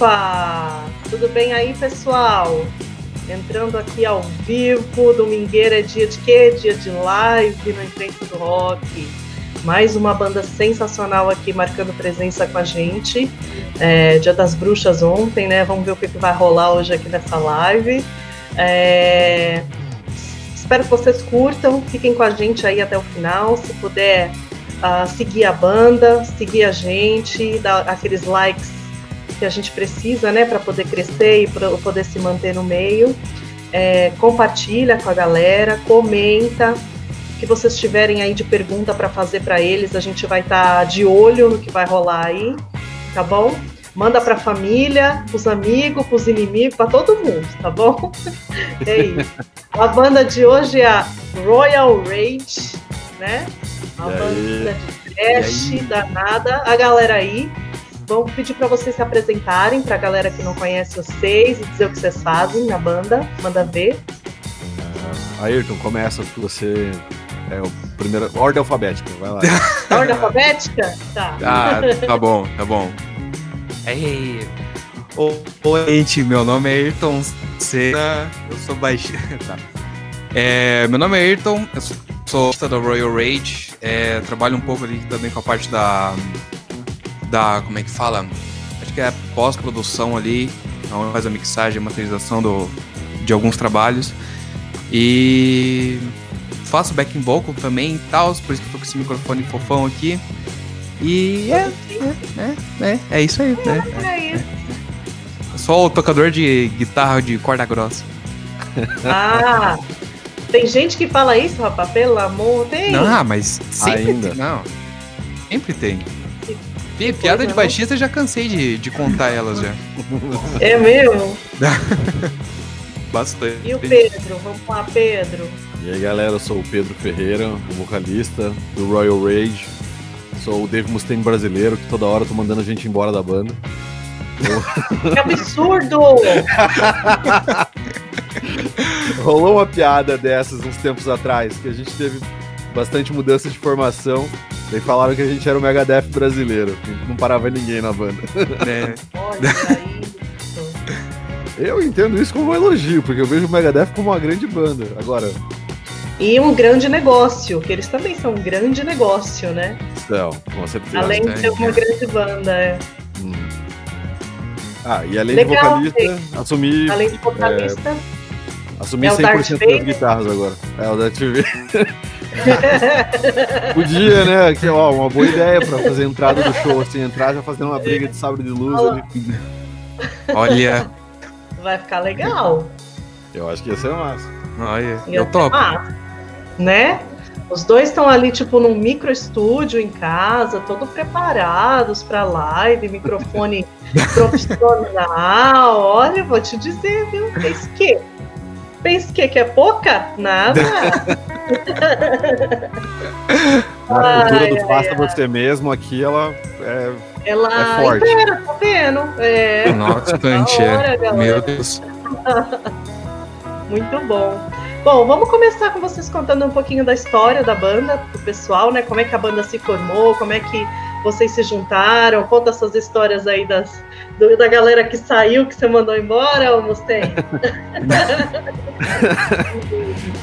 Opa! Tudo bem aí, pessoal? Entrando aqui ao vivo, domingueira é dia de quê? Dia de live no Enfrente do Rock. Mais uma banda sensacional aqui marcando presença com a gente. É, dia das Bruxas ontem, né? Vamos ver o que, que vai rolar hoje aqui nessa live. É, espero que vocês curtam, fiquem com a gente aí até o final. Se puder uh, seguir a banda, seguir a gente, dar aqueles likes que a gente precisa, né, para poder crescer e para poder se manter no meio. É, compartilha com a galera, comenta. O que vocês tiverem aí de pergunta para fazer para eles, a gente vai estar tá de olho no que vai rolar aí, tá bom? Manda para a família, para os amigos, para os inimigos, para todo mundo, tá bom? é isso. A banda de hoje é a Royal Rage, né? A banda de trash danada. A galera aí Vamos pedir para vocês se apresentarem para a galera que não conhece vocês e dizer o que vocês fazem na banda. Manda ver. Uh, Ayrton, começa que você é o primeiro. Ordem alfabética, vai lá. Ordem alfabética? Tá. Ah, tá bom, tá bom. Ei. Oi, gente, meu nome é Ayrton Senna, eu sou baixista. tá. É, meu nome é Ayrton, eu sou da Royal Rage, é, trabalho um pouco ali também com a parte da da. Como é que fala? Acho que é pós-produção ali, onde faz a mixagem, a masterização do, de alguns trabalhos. E faço backing vocal também e tal, por isso que eu tô com esse microfone fofão aqui. E é, é, é, é, é isso aí. Né? É, é. Sou o tocador de guitarra de corda grossa. Ah! Tem gente que fala isso, rapaz, pelo amor, tem. Não, mas sempre Ainda. tem. Não. Sempre tem. Pi, piada de baixista eu já cansei de, de contar elas já. É mesmo? Bastante. E o Pedro? Vamos lá, Pedro. E aí, galera, eu sou o Pedro Ferreira, o vocalista do Royal Rage. Sou o Dave Mustaine brasileiro, que toda hora tô mandando a gente embora da banda. Que absurdo! Rolou uma piada dessas uns tempos atrás, que a gente teve bastante mudança de formação Daí falaram que a gente era o Megadeth brasileiro. Não parava ninguém na banda. É. Olha isso. Eu entendo isso como um elogio, porque eu vejo o Megadeth como uma grande banda. Agora. E um grande negócio, que eles também são um grande negócio, né? São, com certeza. Além de ser uma grande banda, é. Hum. Ah, e além Legal, de vocalista, assumir. Além de vocalista. É, assumir é 100% das guitarras agora. É o da TV. Podia, né? Que, ó, uma boa ideia pra fazer a entrada do show, assim, entrar já fazendo uma briga de sabre de luz ali. Olha. Vai ficar legal. Eu acho que ia ser massa. Olha, eu topo. Massa, né? Os dois estão ali, tipo, num micro estúdio em casa, todo preparados pra live, microfone profissional. Olha, vou te dizer, viu? Fez que? Pensa que, que é pouca? Nada. A cultura do faça você mesmo aqui, ela é, ela é forte. Inteira, tá vendo? É. Nossa, hora, Meu Deus. Muito bom. Bom, vamos começar com vocês contando um pouquinho da história da banda, pro pessoal, né? Como é que a banda se formou, como é que vocês se juntaram, conta essas histórias aí das, do, da galera que saiu, que você mandou embora, ou Mustang?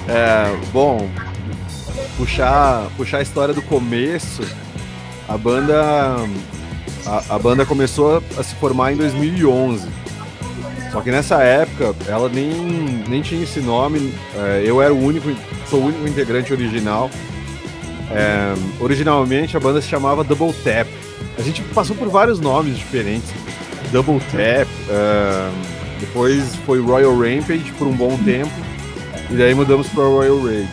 é, bom, puxar, puxar a história do começo, a banda a, a, banda começou a se formar em 2011. Só que nessa época ela nem, nem tinha esse nome. É, eu era o único, sou o único integrante original. É, originalmente a banda se chamava Double Tap. A gente passou por vários nomes diferentes. Double Tap, uh, depois foi Royal Rampage por um bom tempo, e daí mudamos para Royal Rage.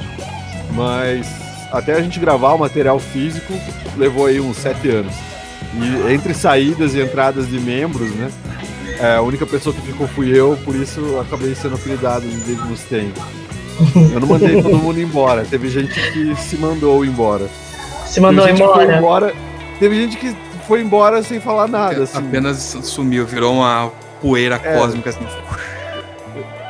Mas até a gente gravar o material físico levou aí uns sete anos. E entre saídas e entradas de membros, né? É, a única pessoa que ficou fui eu, por isso acabei sendo apelidado de David Mustaine. Eu não mandei todo mundo embora, teve gente que se mandou embora. Se mandou embora? embora? Teve gente que foi embora sem falar nada. Assim. Apenas sumiu, virou uma poeira é. cósmica assim.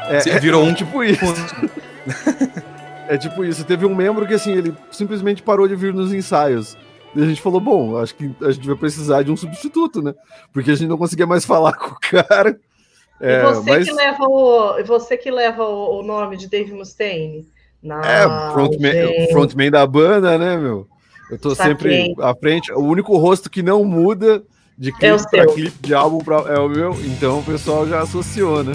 É, virou é, um tipo isso. é tipo isso. Teve um membro que assim, ele simplesmente parou de vir nos ensaios. E a gente falou, bom, acho que a gente vai precisar de um substituto, né? Porque a gente não conseguia mais falar com o cara. É, e você, mas... que leva o, você que leva o, nome de Dave Mustaine? Não, é, frontman, frontman da banda, né, meu? Eu tô Saquei. sempre à frente. O único rosto que não muda de clipe é para clipe, de álbum pra, é o meu. Então o pessoal já associou, né?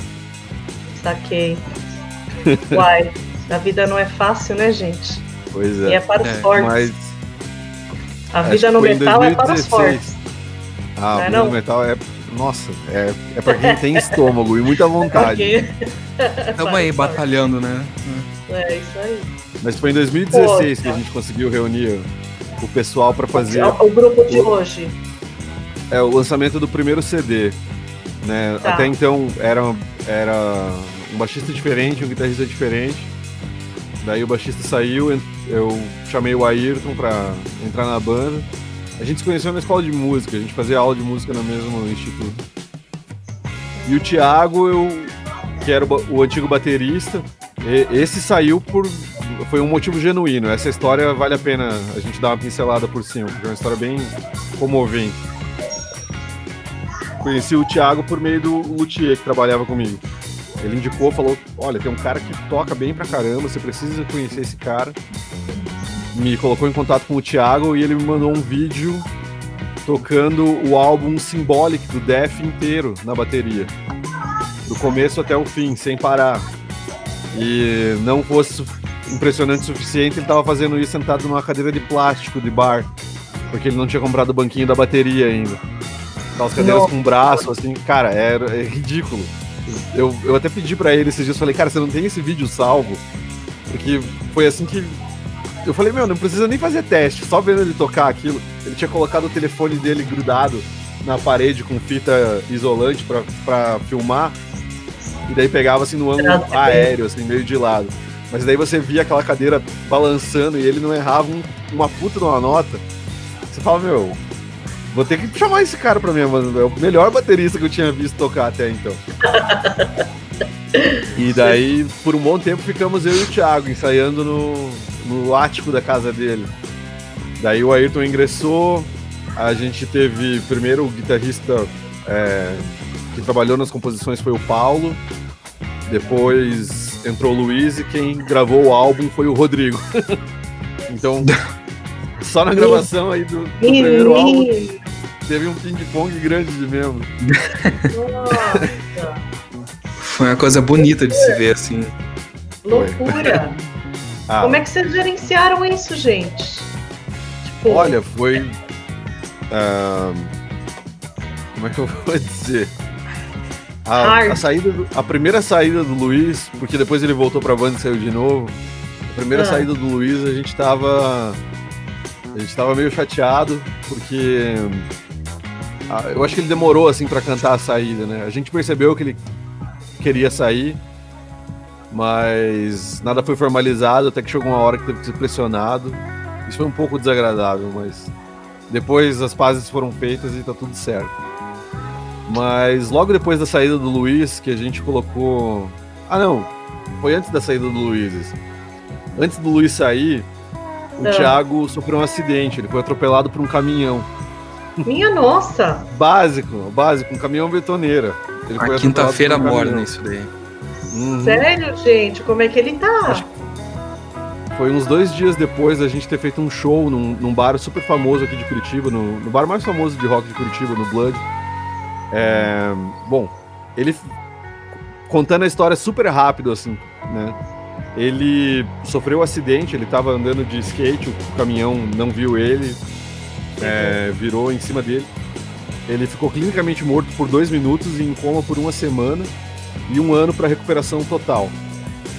Saquei. Uai, a vida não é fácil, né, gente? Pois é. E é para os é, fortes. Mas... A vida no metal é para os fortes. Ah, a é vida no metal é. Nossa, é, é para quem tem estômago e muita vontade. Estamos aí batalhando, né? É isso aí. Mas foi em 2016 Pô, que a gente conseguiu reunir o pessoal para fazer. O grupo de o, hoje. É o lançamento do primeiro CD. Né? Tá. Até então era, era um baixista diferente, um guitarrista diferente. Daí o baixista saiu, eu chamei o Ayrton para entrar na banda. A gente se conheceu na escola de música, a gente fazia aula de música no mesmo instituto. E o Thiago, eu, que era o, o antigo baterista, esse saiu por. Foi um motivo genuíno. Essa história vale a pena a gente dar uma pincelada por cima, porque é uma história bem comovente. Conheci o Thiago por meio do Luthier, que trabalhava comigo. Ele indicou, falou: Olha, tem um cara que toca bem pra caramba, você precisa conhecer esse cara. Me colocou em contato com o Thiago e ele me mandou um vídeo tocando o álbum Symbolic do Def inteiro na bateria. Do começo até o fim, sem parar. E não fosse impressionante o suficiente, ele estava fazendo isso sentado numa cadeira de plástico de bar, porque ele não tinha comprado o banquinho da bateria ainda. Aquelas cadeiras não. com braço, assim, cara, é, é ridículo. Eu, eu até pedi para ele esses dias, falei, cara, você não tem esse vídeo salvo? Porque foi assim que. Eu falei, meu, não precisa nem fazer teste, só vendo ele tocar aquilo. Ele tinha colocado o telefone dele grudado na parede com fita isolante para filmar. E daí pegava assim no ângulo aéreo, assim, meio de lado. Mas daí você via aquela cadeira balançando e ele não errava um, uma puta de uma nota. Você fala, meu, vou ter que chamar esse cara pra mim, mano. É o melhor baterista que eu tinha visto tocar até então. e daí, por um bom tempo, ficamos eu e o Thiago ensaiando no, no ático da casa dele. Daí o Ayrton ingressou, a gente teve primeiro o guitarrista é, que trabalhou nas composições foi o Paulo. Depois entrou o Luiz e quem gravou o álbum foi o Rodrigo. então, só na gravação aí do, do primeiro álbum teve um ping-pong grande de membro. Nossa! Foi uma coisa bonita de se ver assim. Loucura! Ah. Como é que vocês gerenciaram isso, gente? Tipo... Olha, foi. Uh, como é que eu vou dizer? A, a, saída do, a primeira saída do Luiz, porque depois ele voltou pra banda e saiu de novo. A primeira ah. saída do Luiz, a gente tava. A gente tava meio chateado, porque. eu acho que ele demorou assim para cantar a saída, né? A gente percebeu que ele queria sair, mas nada foi formalizado, até que chegou uma hora que teve que ser pressionado. Isso foi um pouco desagradável, mas depois as pazes foram feitas e tá tudo certo. Mas logo depois da saída do Luiz, que a gente colocou. Ah, não. Foi antes da saída do Luiz. Antes do Luiz sair, o. Thiago sofreu um acidente. Ele foi atropelado por um caminhão. Minha nossa! Básico, básico, um caminhão betoneira. Ele a quinta-feira morna isso daí. Uhum. Sério, gente? Como é que ele tá? Foi uns dois dias depois da gente ter feito um show num, num bar super famoso aqui de Curitiba, no, no bar mais famoso de rock de Curitiba, no Blood. É, bom, ele contando a história super rápido, assim, né? Ele sofreu um acidente, ele estava andando de skate, o caminhão não viu ele, é, virou em cima dele. Ele ficou clinicamente morto por dois minutos e em coma por uma semana e um ano para recuperação total.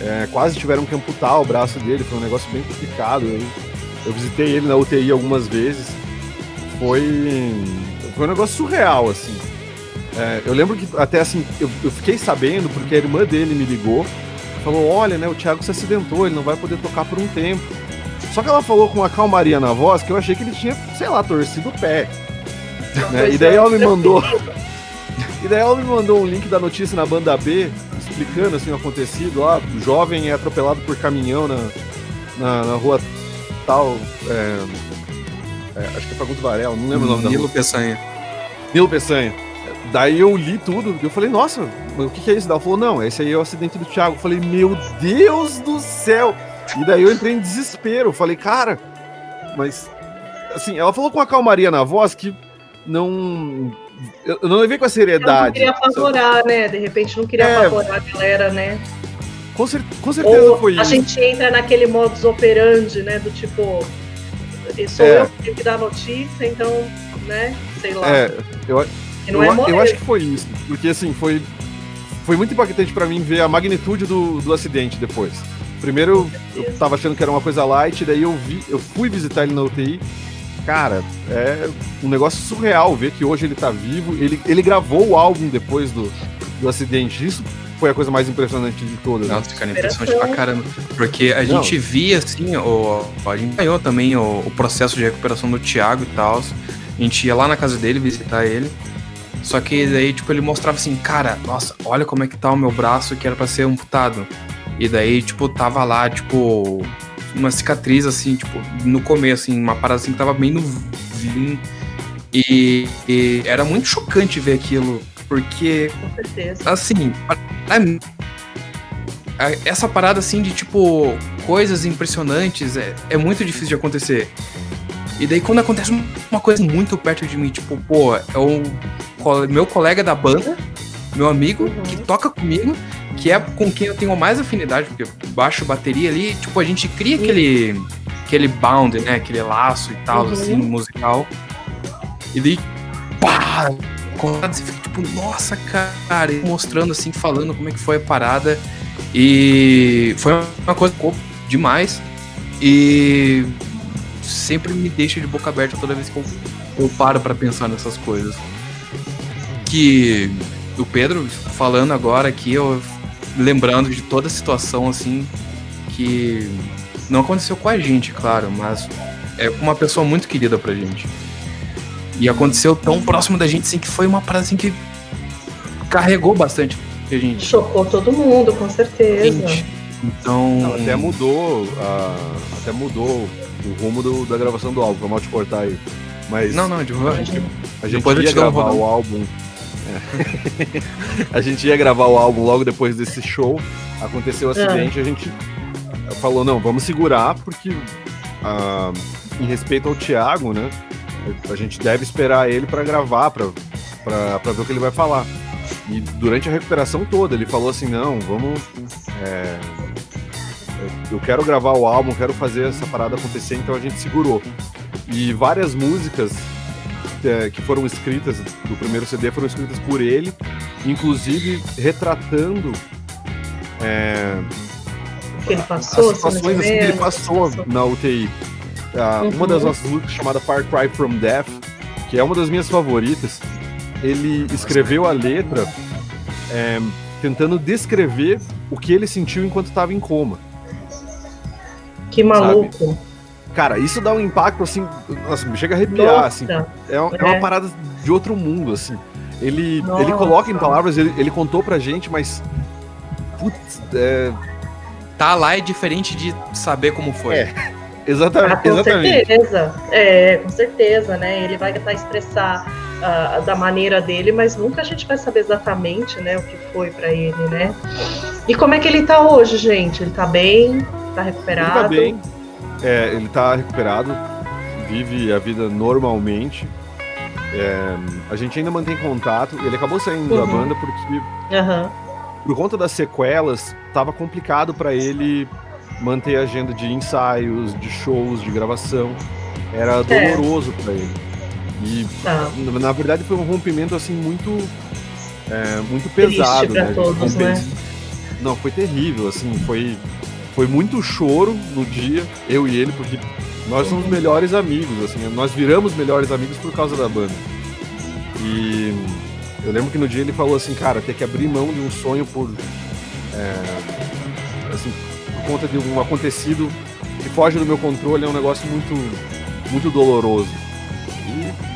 É, quase tiveram que amputar o braço dele, foi um negócio bem complicado. Eu, eu visitei ele na UTI algumas vezes. Foi, foi um negócio surreal, assim. É, eu lembro que até assim, eu, eu, fiquei sabendo porque a irmã dele me ligou, falou: olha, né, o Thiago se acidentou, ele não vai poder tocar por um tempo. Só que ela falou com uma calmaria na voz que eu achei que ele tinha, sei lá, torcido o pé. Né? E daí ela me mandou. e daí ela me mandou um link da notícia na banda B, explicando assim o acontecido lá, o jovem é atropelado por caminhão na, na, na rua tal. É, É, acho que é Fagundes Varela, não lembro o nome da Nilo. Peçanha. Nilo Peçanha. Daí eu li tudo, eu falei, nossa, mas o que, que é isso? Daí ela falou, não, esse aí é o acidente do Thiago. Eu falei, meu Deus do céu! E daí eu entrei em desespero. Eu falei, cara, mas. Assim, ela falou com uma calmaria na voz que não. Eu não levei com a Eu não seriedade. queria apavorar, né? De repente não queria É. apavorar a galera, né? Com, cer- com certeza Ou foi a isso. gente entra naquele modus operandi, né? Do tipo, sou É. eu que tenho que dar notícia, então, né? Sei lá. É, eu, não eu, é eu acho que foi isso. Porque assim, foi, foi muito impactante pra mim ver a magnitude do, do acidente depois. Primeiro eu, eu tava achando que era uma coisa light, daí eu vi, eu fui visitar ele na UTI. Cara, é um negócio surreal ver que hoje ele tá vivo. Ele, ele gravou o álbum depois do, do acidente. Isso foi a coisa mais impressionante de todas. né? Nossa, cara, impressionante pra caramba. Porque a Não. gente via, assim, o, a gente ganhou também o, o processo de recuperação do Thiago e tal. A gente ia lá na casa dele visitar ele. Só que daí, tipo, ele mostrava assim, cara, nossa, olha como é que tá o meu braço que era pra ser amputado. E daí, tipo, tava lá, tipo, uma cicatriz, assim, tipo, no começo, assim, uma parada assim que tava bem no vinho. E, e era muito chocante ver aquilo, porque Com certeza. assim, essa parada assim de tipo coisas impressionantes é, é muito difícil de acontecer. E daí quando acontece uma coisa muito perto de mim, tipo, pô, é o meu colega da banda, meu amigo Uhum. que toca comigo, que é com quem eu tenho mais afinidade, porque baixo, bateria ali, tipo, a gente cria aquele aquele bound, né, aquele laço e tal, Uhum. assim, musical. E daí, pá, você fica tipo, nossa, cara, e mostrando assim, falando como é que foi a parada. E foi uma coisa demais. E sempre me deixa de boca aberta toda vez que eu, eu paro pra pensar nessas coisas. Que o Pedro falando agora aqui, eu lembrando de toda a situação assim que não aconteceu com a gente, claro, mas é uma pessoa muito querida pra gente. E aconteceu tão próximo da gente assim que foi uma parada assim que carregou bastante a gente. Chocou todo mundo, com certeza. Gente, Então. Não, até mudou, a- até mudou o rumo do- da gravação do álbum, foi mal te cortar aí. Mas Não, não, de a gente, a gente Depois ia gravar o álbum. É. a gente ia gravar o álbum logo depois desse show. Aconteceu o acidente, a gente falou, não, vamos segurar, porque ah, em respeito ao Thiago, né? A gente deve esperar ele para gravar, para ver o que ele vai falar. E durante a recuperação toda, ele falou assim, não, vamos. é, eu quero gravar o álbum, quero fazer essa parada acontecer, então a gente segurou. E várias músicas é, que foram escritas do primeiro CD foram escritas por ele, inclusive retratando é, que ele passou, as situações assim, que ele passou na UTI. Ah, Uma Uhum. das nossas músicas chamada Far Cry from Death, que é uma das minhas favoritas, ele escreveu a letra é, tentando descrever o que ele sentiu enquanto estava em coma. Que maluco. Cara, isso dá um impacto assim, nossa, me chega a arrepiar, Nossa. assim. É, uma- é uma É. parada de outro mundo, assim. Ele, Nossa. ele coloca em palavras, ele, ele contou pra gente, mas. Putz, é, Tá lá é diferente de saber como foi. É. exata- Ah, com exatamente. certeza. É, com certeza, né? Ele vai tentar expressar ah, da maneira dele, mas nunca a gente vai saber exatamente, né, o que foi pra ele, né? E como é que ele tá hoje, gente? Ele tá bem? Tá Ele recuperado? tá bem, é, ele tá recuperado, vive a vida normalmente. É, a gente ainda mantém contato. Ele acabou saindo da Uhum. banda porque, Aham. por conta das sequelas, tava complicado pra ele manter a agenda de ensaios, de shows, de gravação. Era É. doloroso pra ele. E Tá. na- verdade foi um rompimento assim muito é, muito Triste pesado, pra né? todos, né? Não, foi terrível, assim, foi foi muito choro no dia, eu e ele, porque nós somos melhores amigos, assim, nós viramos melhores amigos por causa da banda. E eu lembro que no dia ele falou assim, cara, ter que abrir mão de um sonho por é, assim, por conta de um acontecido que foge do meu controle é um negócio muito muito doloroso. E-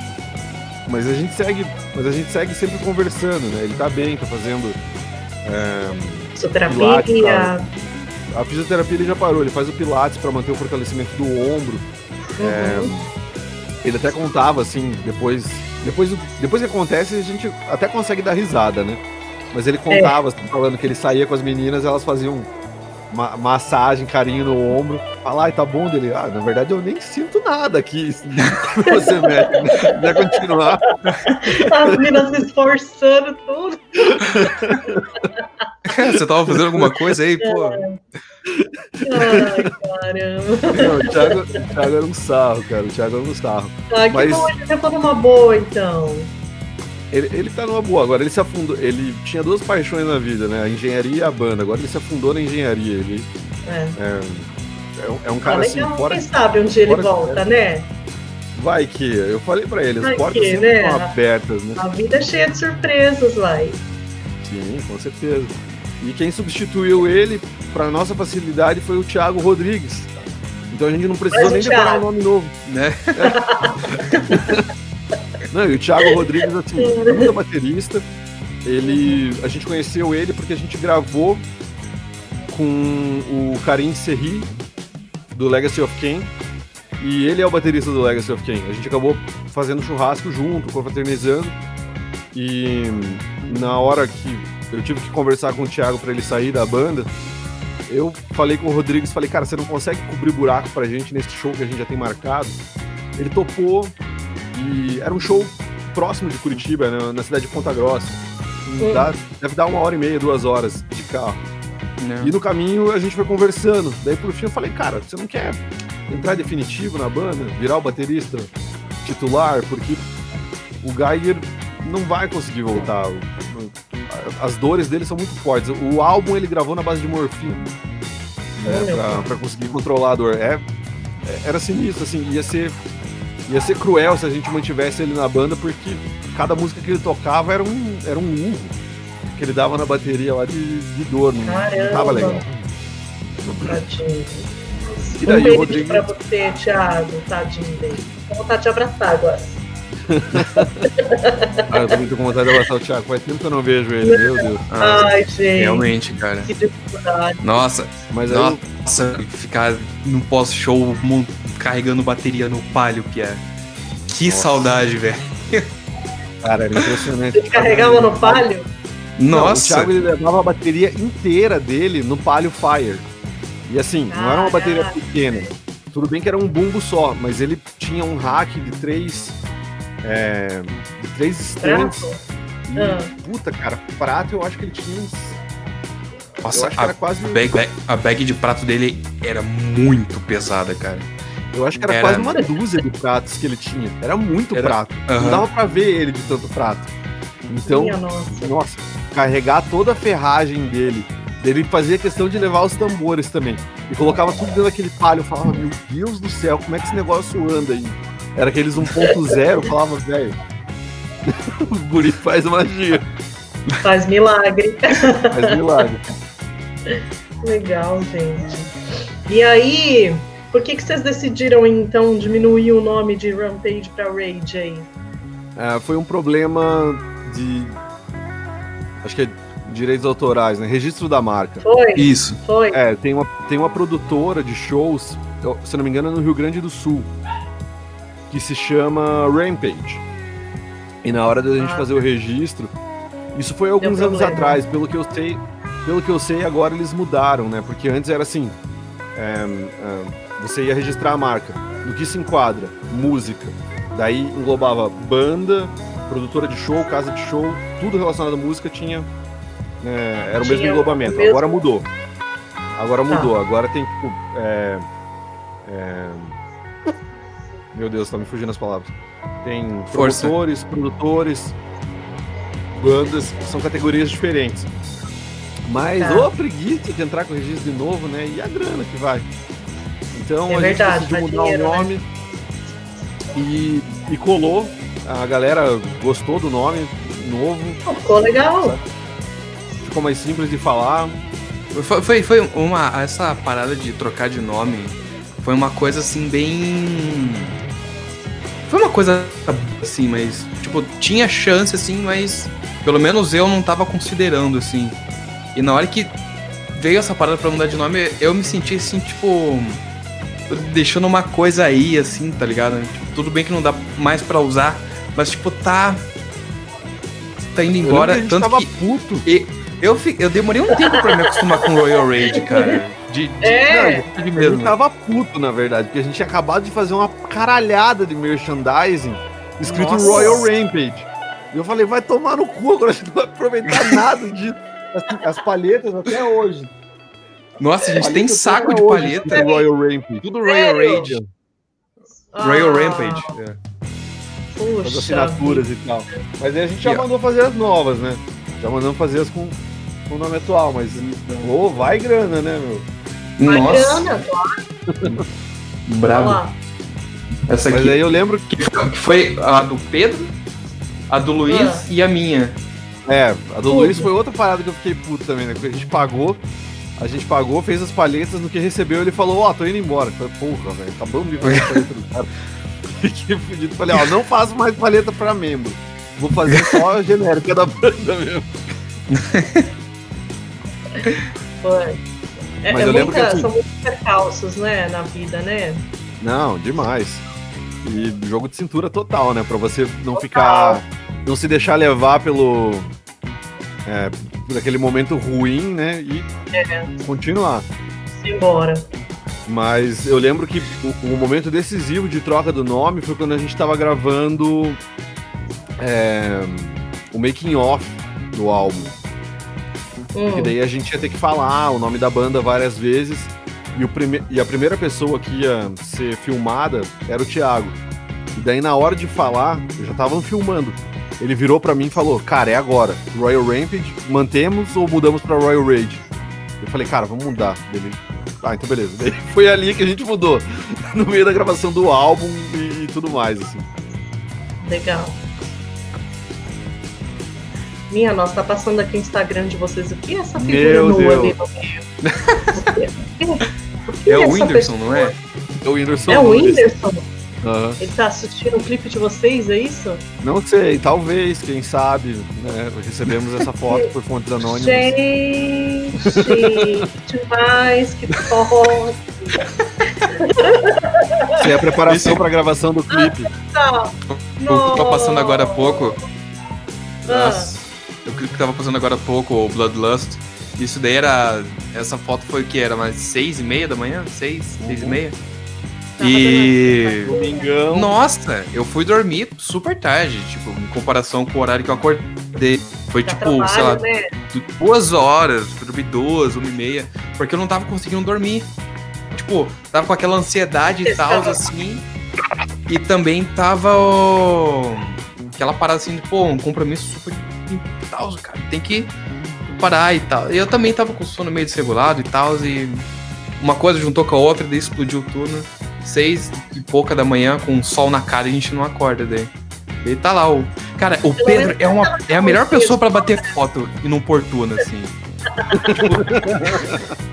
mas a gente segue, mas a gente segue sempre conversando, né? Ele tá bem, tá fazendo é, Fisioterapia. A fisioterapia ele já parou, ele faz o pilates para manter o fortalecimento do ombro. Uhum. ele até contava, assim, depois. Depois, depois que acontece, a gente até consegue dar risada, né? Mas ele contava, assim, falando que ele saía com as meninas, elas faziam ma massagem, carinho no ombro. Fala, ai, tá bom dele. Ah, na verdade eu nem sinto nada aqui. Você mexe, Vai continuar. As meninas se esforçando tudo. Você tava fazendo alguma coisa aí, pô? Ai, caramba. Não, o, Thiago, o Thiago era um sarro, cara. O Thiago era um sarro. Ah, que Mas- bom, ele levou numa boa, então. Ele, ele tá numa boa. Agora ele se afundou. Ele tinha duas paixões na vida, né? A engenharia e a banda. Agora ele se afundou na engenharia. Ele É. é, é um- é um cara assim, legal, fora. quem sabe um dia ele volta, né? Vai que. Eu falei pra ele, as Vai portas que, sempre né? estão abertas, né? A vida é cheia de surpresas, vai. Sim, com certeza. E quem substituiu ele, pra nossa facilidade, foi o Thiago Rodrigues. Então a gente não precisou nem decorar um nome novo. Né? Não, e o Thiago Rodrigues, assim, é muito baterista. Ele. A gente conheceu ele porque a gente gravou com o Karim Serri, do Legacy of Kain. E ele é o baterista do Legacy of Kain. A gente acabou fazendo churrasco junto, confraternizando. E na hora que eu tive que conversar com o Thiago para ele sair da banda, eu falei com o Rodrigues, falei, cara, você não consegue cobrir buraco pra gente nesse show que a gente já tem marcado? Ele topou e era um show próximo de Curitiba, né, na cidade de Ponta Grossa. Hum. Dá- deve dar uma hora e meia, duas horas de carro. Né? E no caminho a gente foi conversando. Daí por fim eu falei, cara, você não quer entrar definitivo na banda, virar o baterista titular, porque o Geiger não vai conseguir voltar. As dores dele são muito fortes. O álbum ele gravou na base de morfina. Meu pra, pra conseguir controlar a dor. É, é- era sinistro, assim, ia ser. Ia ser cruel se a gente mantivesse ele na banda, porque cada música que ele tocava era um, era um urro que ele dava na bateria lá de, de dor. Não, não Caramba. tava legal. Tadinho. E um daí o beijo Rodrigo. pra você, Thiago. Tadinho dele. Com vontade de abraçar agora. Ah, eu tô com vontade de abraçar o Thiago. Faz tempo que eu não vejo ele, meu Deus. Ah, Ai, gente. realmente, cara. Que dificuldade. Nossa, Mas aí eu- nossa, ficar no pós-show carregando bateria no palio, Pierre. Que Nossa. saudade, velho. cara, era impressionante. Você carregava no palio? Não, o Nossa. Thiago ele levava a bateria inteira dele no Palio Fire. E assim, não era uma bateria Caraca. pequena. Tudo bem que era um bumbo só, mas ele tinha um rack de três. É, de três. Prato? E, Ah. puta, cara, prato eu acho que ele tinha uns. Nossa, a era quase. bag, bag- a bag de prato dele era muito pesada, cara. Eu acho que era, Era- quase uma dúzia de pratos que ele tinha. Era muito Era- prato. Aham. Não dava pra ver ele de tanto prato. Então, Minha nossa. nossa, carregar toda a ferragem dele. Ele fazia questão de levar os tambores também. E colocava tudo dentro daquele palho. Eu falava, meu Deus do céu, como é que esse negócio anda aí? Era aqueles 1.0, eu falava, velho. o guri faz magia, Faz milagre. faz milagre. Legal, gente. E aí, por que, que vocês decidiram então diminuir o nome de Rampage pra Rage aí? É, foi um problema de. Acho que é direitos autorais, né? Registro da marca. Foi? Isso. Foi? É, tem uma, tem uma produtora de shows, se não me engano, é no Rio Grande do Sul, que se chama Rampage. E na hora da gente Ah. fazer o registro, isso foi alguns anos atrás, pelo que eu sei, pelo que eu sei, agora eles mudaram, né? Porque antes era assim, é, é, você ia registrar a marca, no que se enquadra, música, daí englobava banda, produtora de show, casa de show, tudo relacionado à música tinha, é, era o mesmo englobamento. Agora mudou. Agora Tá. mudou. Agora tem tipo. é, é, Meu Deus, tá me fugindo as palavras. Tem Força. promotores, produtores, bandas, são categorias diferentes. Mas Tá. ô preguiça de entrar com o registro de novo, né? E a grana que vai. Então É a verdade, gente decidiu mudar dinheiro, o né? nome e, e colou. A galera gostou do nome novo, ficou legal. ficou mais simples de falar. Foi, foi, foi uma. Essa parada de trocar de nome foi uma coisa assim bem. Foi uma coisa assim, mas. Tipo, tinha chance assim, mas. Pelo menos eu não tava considerando assim. E na hora que veio essa parada pra mudar de nome, eu me senti assim, tipo. deixando uma coisa aí, assim, tá ligado? Tipo, tudo bem que não dá mais pra usar, mas tipo, tá. Tá indo embora. Eu tanto tava que puto. e- eu, eu demorei um tempo pra me acostumar com Royal Raid, cara. De, de, É. de A gente mesmo. tava puto, na verdade, porque a gente tinha acabado de fazer uma caralhada de merchandising escrito Nossa. Royal Rampage. E eu falei, vai tomar no cu, agora a gente não vai aproveitar nada disso. Assim, as palhetas até hoje. Nossa, a gente tem saco de hoje palheta. escrito Royal Rampage. Tudo Royal? Raid. Ah, Royal Rampage. É. as Puxa. assinaturas e tal. Mas aí a gente já Yeah. mandou fazer as novas, né? Já mandamos fazer as com, com o nome atual, mas ô, vai grana, né, meu? Uma Nossa, grana, olha bravo. Essa Mas aqui aí eu lembro que. foi- a do Pedro, a do Luiz Ah. e a minha. É, a do Tudo. Luiz foi outra parada que eu fiquei puto também, né? A gente pagou, a gente pagou, fez as palhetas, no que recebeu ele falou, ó, tô indo embora. Eu falei, porra, velho, acabamos de fazer a palheta do cara. Fiquei fudido. Falei, ó, não faço mais palheta pra membro. Vou fazer só a genérica da banda mesmo. Foi. É, Mas é eu lembro muita- que assim- São muitos percalços, né, na vida, né? Não, demais. E jogo de cintura total, né? Pra você não Total. ficar. Não se deixar levar pelo. É, por aquele momento ruim, né? E É. continuar. Simbora. Mas eu lembro que o, o momento decisivo de troca do nome foi quando a gente tava gravando é, o making off do álbum. Hum. E daí a gente ia ter que falar o nome da banda várias vezes. E, o prime... e a primeira pessoa que ia ser filmada era o Thiago. E daí na hora de falar, eu já estavam filmando. Ele virou pra mim e falou: Cara, é agora. Royal Rampage, mantemos ou mudamos pra Royal Raid? Eu falei: Cara, vamos mudar. Ele. Ah, então beleza. Daí foi ali que a gente mudou. No meio da gravação do álbum e, e tudo mais, assim. Legal. Minha nossa, tá passando aqui o Instagram de vocês. O que é essa figura Meu nua Deus. ali no meio? É o Whindersson, pessoa? não é? É o Whindersson. É o. Whindersson? Aham. Ele tá assistindo o clipe de vocês, é isso? Não sei, talvez, quem sabe, né? Recebemos essa foto por fontes anônimas. Gente, demais, que top! Isso é a preparação Esse- pra gravação do clipe. Tá. O que tá passando agora há pouco. Ah. Nossa, o que tava passando agora há pouco, o Bloodlust. Isso daí era. Essa foto foi o que? Era umas seis e meia da manhã? Seis, seis e meia? E. Domingão. Nossa, eu fui dormir super tarde, tipo, em comparação com o horário que eu acordei. Foi Dá tipo, trabalho, sei lá, né? du- duas horas, fui dormir duas, uma e meia, porque eu não tava conseguindo dormir. Tipo, tava com aquela ansiedade e tal, assim. E também tava ó, aquela parada assim, de, pô, um compromisso super e tal, cara. Tem que parar e tal. E eu também tava com sono meio desregulado e tal, e uma coisa juntou com a outra, daí explodiu tudo. né? Seis e pouca da manhã, com o sol na cara, e a gente não acorda daí. Daí tá lá o. Cara, o Pedro é, uma, é a melhor pessoa pra bater foto inoportuna, assim. Tipo,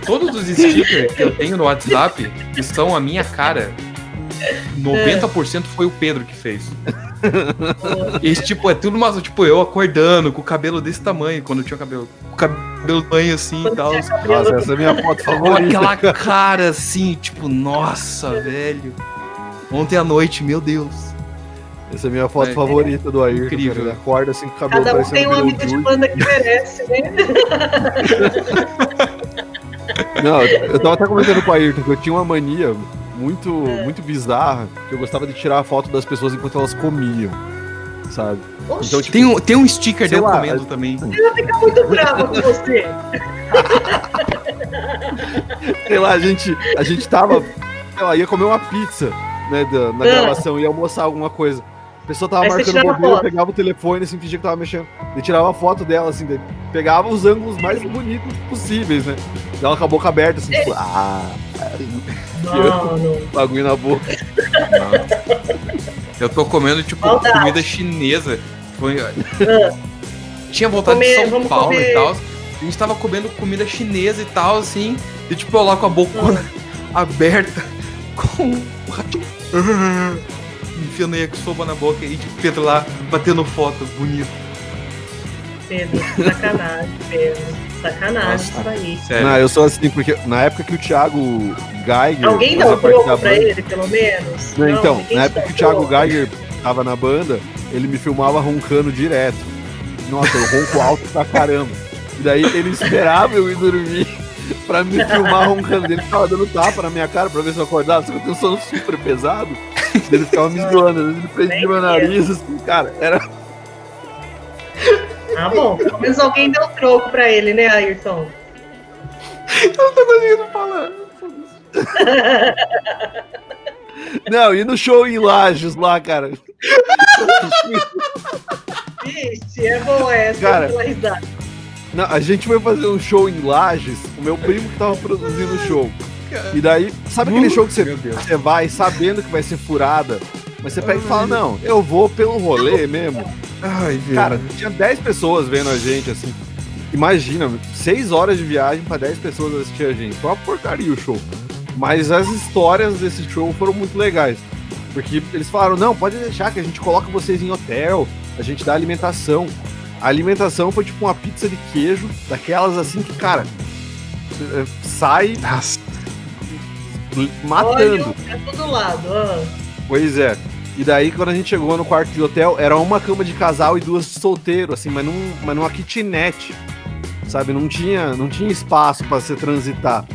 todos os stickers que eu tenho no WhatsApp, que são a minha cara, 90% foi o Pedro que fez. Esse tipo, é tudo mas tipo, eu acordando com o cabelo desse tamanho, quando eu tinha cabelo. Com o cabelo tamanho assim e tal. Nossa, cabelo- essa é a minha foto Com favorita. aquela cara assim, tipo, nossa, velho. Ontem à noite, meu Deus. Essa é a minha foto É. favorita do Ayrton. Incrível. cara. Ele acorda assim com o cabelo Cada um tem um amigo de banda que merece, né? Não, eu tava até comentando com o Ayrton que eu tinha uma mania muito, É. muito bizarra, que eu gostava de tirar a foto das pessoas enquanto elas comiam, sabe? Oxe, Então, tipo, Tem um, tem um sticker de Sei eu lá, comendo também. eu ia ficar muito brava com você. sei lá, a gente, a gente tava, sei lá, ia comer uma pizza, né, da- na Ah. gravação, ia almoçar alguma coisa. A pessoa tava Aí marcando bobeira, pegava o telefone, assim, fingia que tava mexendo. E tirava a foto dela, assim, daí pegava os ângulos mais bonitos possíveis, né? Ela com a boca aberta, assim, tipo, ah, Mano, bagulho na boca. Eu tô comendo, tipo, Maldade. comida chinesa. Foi... Ah. Tinha voltado Comer, de São Paulo comer. e tal. A gente tava comendo comida chinesa e tal, assim. E tipo, eu lá com a bocona aberta, com o ratinho. Enfiando a yakisoba na boca e tipo, Pedro lá batendo foto, bonito. Pedro, sacanagem, Pedro. Sacanagem isso aí. Sério. Não, eu sou assim, porque na época que o Thiago Geiger. Alguém deu um troco pra banda- ele, pelo menos? Não, Não, então, na época que o Thiago. Geiger tava na banda, ele me filmava roncando direto. Nossa, eu ronco alto pra caramba. E daí ele esperava eu ir dormir pra me filmar roncando. Ele ficava dando tapa na minha cara pra ver se eu acordava, só que eu tenho um sono super pesado. Ele ficava me zoando, ele prendia meu nariz, assim, cara, era. Ah, bom, pelo menos alguém deu troco pra ele, né, Ayrton? Eu não tô conseguindo falar. Não, e no show em Lages lá, cara. Vixe, é boa essa, Cara. Não, a gente foi fazer um show em Lages, o meu primo que tava produzindo o show. E daí, sabe aquele show que você, você vai sabendo que vai ser furada, mas você pega e fala, não, eu vou pelo rolê mesmo. Ai, velho. Cara, tinha 10 pessoas vendo a gente, assim. Imagina, 6 horas de viagem pra 10 pessoas assistir a gente. Foi uma porcaria o show. Mas as histórias desse show foram muito legais. Porque eles falaram, não, pode deixar que a gente coloca vocês em hotel, a gente dá alimentação. A alimentação foi tipo uma pizza de queijo, daquelas assim que, cara, eh, sai Nossa. matando. Olha, é todo lado. ah. Pois é. E daí, quando a gente chegou no quarto de hotel, era uma cama de casal e duas de solteiro, assim, mas, num, mas numa kitnet. Sabe? Não tinha, não tinha espaço pra você transitar.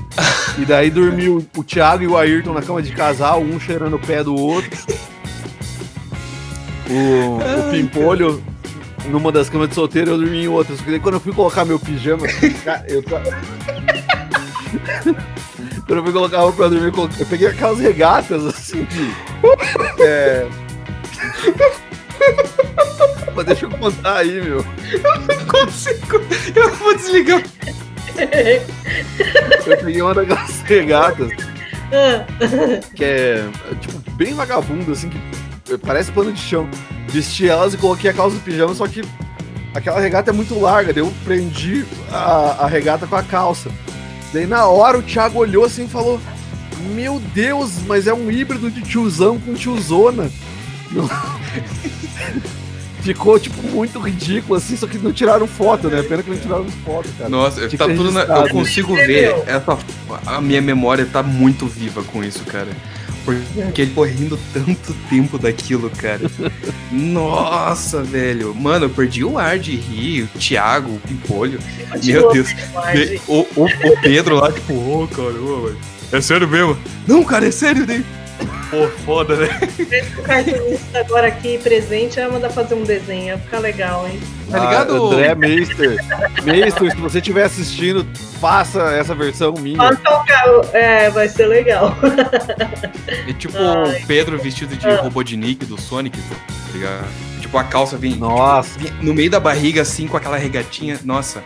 E daí dormiu o Thiago e o Ayrton na cama de casal, um cheirando o pé do outro. O, o Pimpolho numa das camas de solteiro, eu dormi em outra. Só que daí quando eu fui colocar meu pijama, eu Quando eu fui colocar a roupa pra dormir, eu eu peguei aquelas regatas assim de. É. Mas deixa eu contar aí, meu. não consigo. Eu vou desligar. Eu peguei uma daquelas regatas Ah, que é, é, tipo, bem vagabundo, assim, que parece pano de chão. Vesti elas e coloquei a calça do pijama, só que aquela regata é muito larga, daí eu prendi a, a regata com a calça. Daí na hora o Thiago olhou assim e falou: Meu Deus, mas é um híbrido de tiozão com tiozona. Ficou, tipo, muito ridículo, assim, só que não tiraram foto, né? Pena que não tiraram foto, cara. Nossa, Tinha tá tudo na. Eu consigo ver. Essa, a minha memória tá muito viva com isso, cara. Porque ele foi rindo tanto tempo daquilo, cara. Nossa, velho. Mano, eu perdi o ar de rir. O Thiago, o Pimpolho. Meu Deus. O, o, o Pedro lá, tipo, ô, caramba, velho. É sério mesmo? Não, cara, é sério, né? Pô, foda, né? O cartunista agora aqui presente vai mandar fazer um desenho, ia ficar legal, hein? Tá ligado? Ah, André Meister. Meister, se você estiver assistindo, faça essa versão minha. Faça o carro. É, vai ser legal. É tipo Ai. o Pedro vestido de Ah. Robotnik do Sonic, tá ligado? Tipo, a calça vem, Nossa. vem no meio da barriga, assim, com aquela regatinha. Nossa.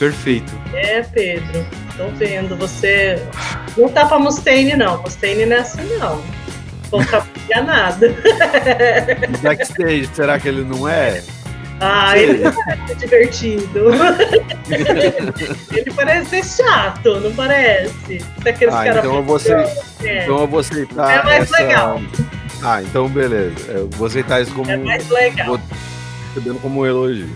Perfeito. É, Pedro. Tô vendo. Você não tá pra Mustaine, não. Mustaine não é assim, não. Vou ficar enganada. Backstage, será que ele não é? Ah, ele parece divertido. ele parece ser chato, não parece? Daqueles Ah, então eu vou ser- É, Então eu vou aceitar. É mais essa... legal. Ah, então beleza. Eu vou aceitar isso como. é mais legal. Vou recebendo como um elogio.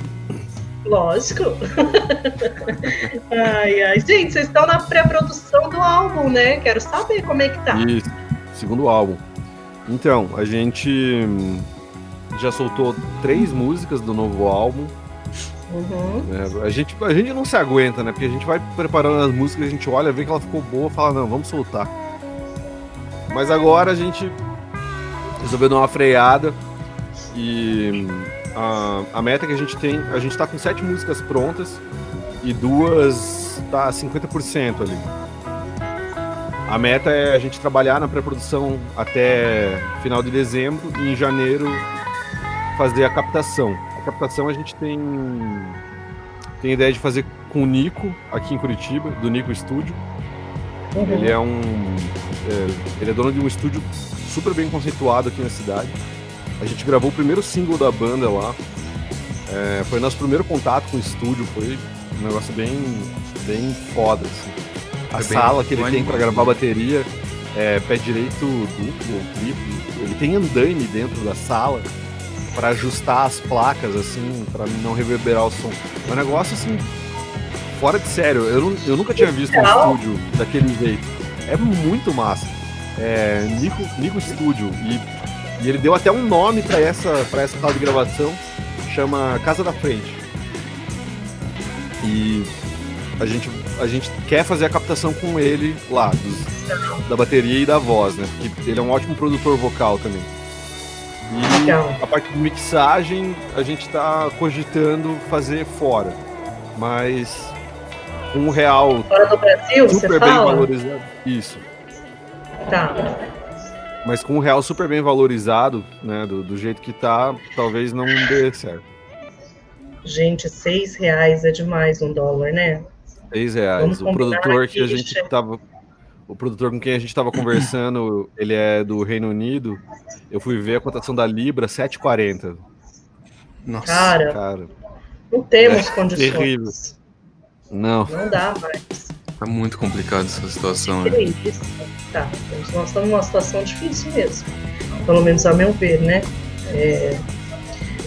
Lógico. ai, ai. Gente, vocês estão na pré-produção do álbum, né? Quero saber como é que tá. Isso, segundo álbum. Então, a gente já soltou três músicas do novo álbum. Uhum. né? A, gente, a gente não se aguenta, né? Porque a gente vai preparando as músicas, a gente olha, vê que ela ficou boa, fala, não, vamos soltar. Mas agora a gente resolveu dar uma freada e a, a meta que a gente tem, a gente tá com sete músicas prontas e duas tá 50% ali. A meta é a gente trabalhar na pré-produção até final de dezembro e em janeiro fazer a captação. A captação a gente tem tem ideia de fazer com o Nico aqui em Curitiba, do Nico Studio. Uhum. Ele é um é, ele é dono de um estúdio super bem conceituado aqui na cidade. A gente gravou o primeiro single da banda lá. É, foi nosso primeiro contato com o estúdio, foi um negócio bem bem foda assim. A Foi sala que ele tem para gravar bateria é pé direito duplo, triplo. Ele tem andaime dentro da sala para ajustar as placas assim, para não reverberar o som. É um negócio assim fora de sério, eu, não, eu nunca tinha visto um estúdio daquele jeito. É muito massa. É Nico, Nico Studio. E, e ele deu até um nome pra essa, pra essa sala de gravação, chama Casa da Frente. E a gente, a gente quer fazer a captação com ele lá, dos- da bateria e da voz, né? Porque ele é um ótimo produtor vocal também. E a parte de mixagem a gente tá cogitando fazer fora. Mas um real Fora do Brasil, super bem fala? valorizado. Isso. Tá. Mas com um real super bem valorizado, né? Do, do jeito que tá, talvez não dê certo. Gente, seis reais é demais um dólar, né? 6 reais. Vamos O produtor que a gente tava. O produtor com quem a gente tava conversando, ele é do Reino Unido. Eu fui ver a cotação da Libra, 7,40. Nossa. Cara, Cara, não temos É, condições. terrível. não. Não dá mais. Tá muito complicado essa situação, né? Tá, nós estamos numa situação difícil mesmo. Pelo menos a meu ver, né? É,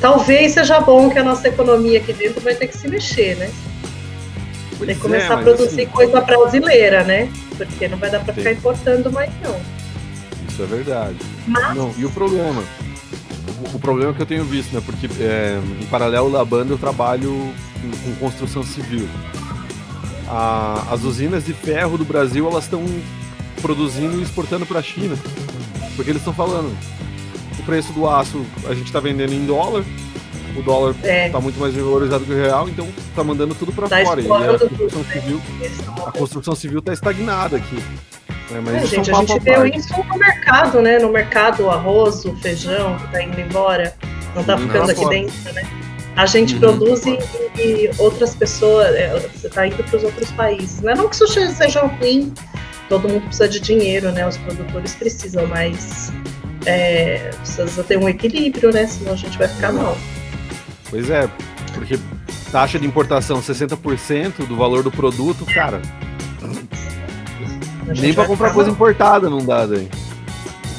Talvez seja bom que a nossa economia aqui dentro vai ter que se mexer, né? Pois Tem que é, começar a mas, produzir assim, coisa brasileira, né? Porque não vai dar pra ficar importando mais, não. Isso é verdade. Mas- Não, e o problema? O, o problema que eu tenho visto, né? Porque é, em paralelo da banda eu trabalho com, com construção civil. A- as usinas de ferro do Brasil elas estão produzindo e exportando para a China. Porque eles estão falando, o preço do aço a gente está vendendo em dólar, o dólar É, está muito mais valorizado que o real, então tá mandando tudo para Tá fora. E a construção tudo, né? civil, estão a construção civil está estagnada aqui. né, Mas É, é gente, a gente vê isso no mercado, né? No mercado, o arroz, o feijão que tá indo embora, não tá Sim, ficando lá aqui fora. dentro, né? A gente Uhum. produz e, e outras pessoas, é, você tá indo para os outros países. Não é não que isso seja ruim, todo mundo precisa de dinheiro, né? Os produtores precisam, mas é, precisa ter um equilíbrio, né? Senão a gente vai ficar mal. Pois é, porque taxa de importação 60% do valor do produto, cara, A gente nem pra vai comprar coisa mal. importada não dá, daí.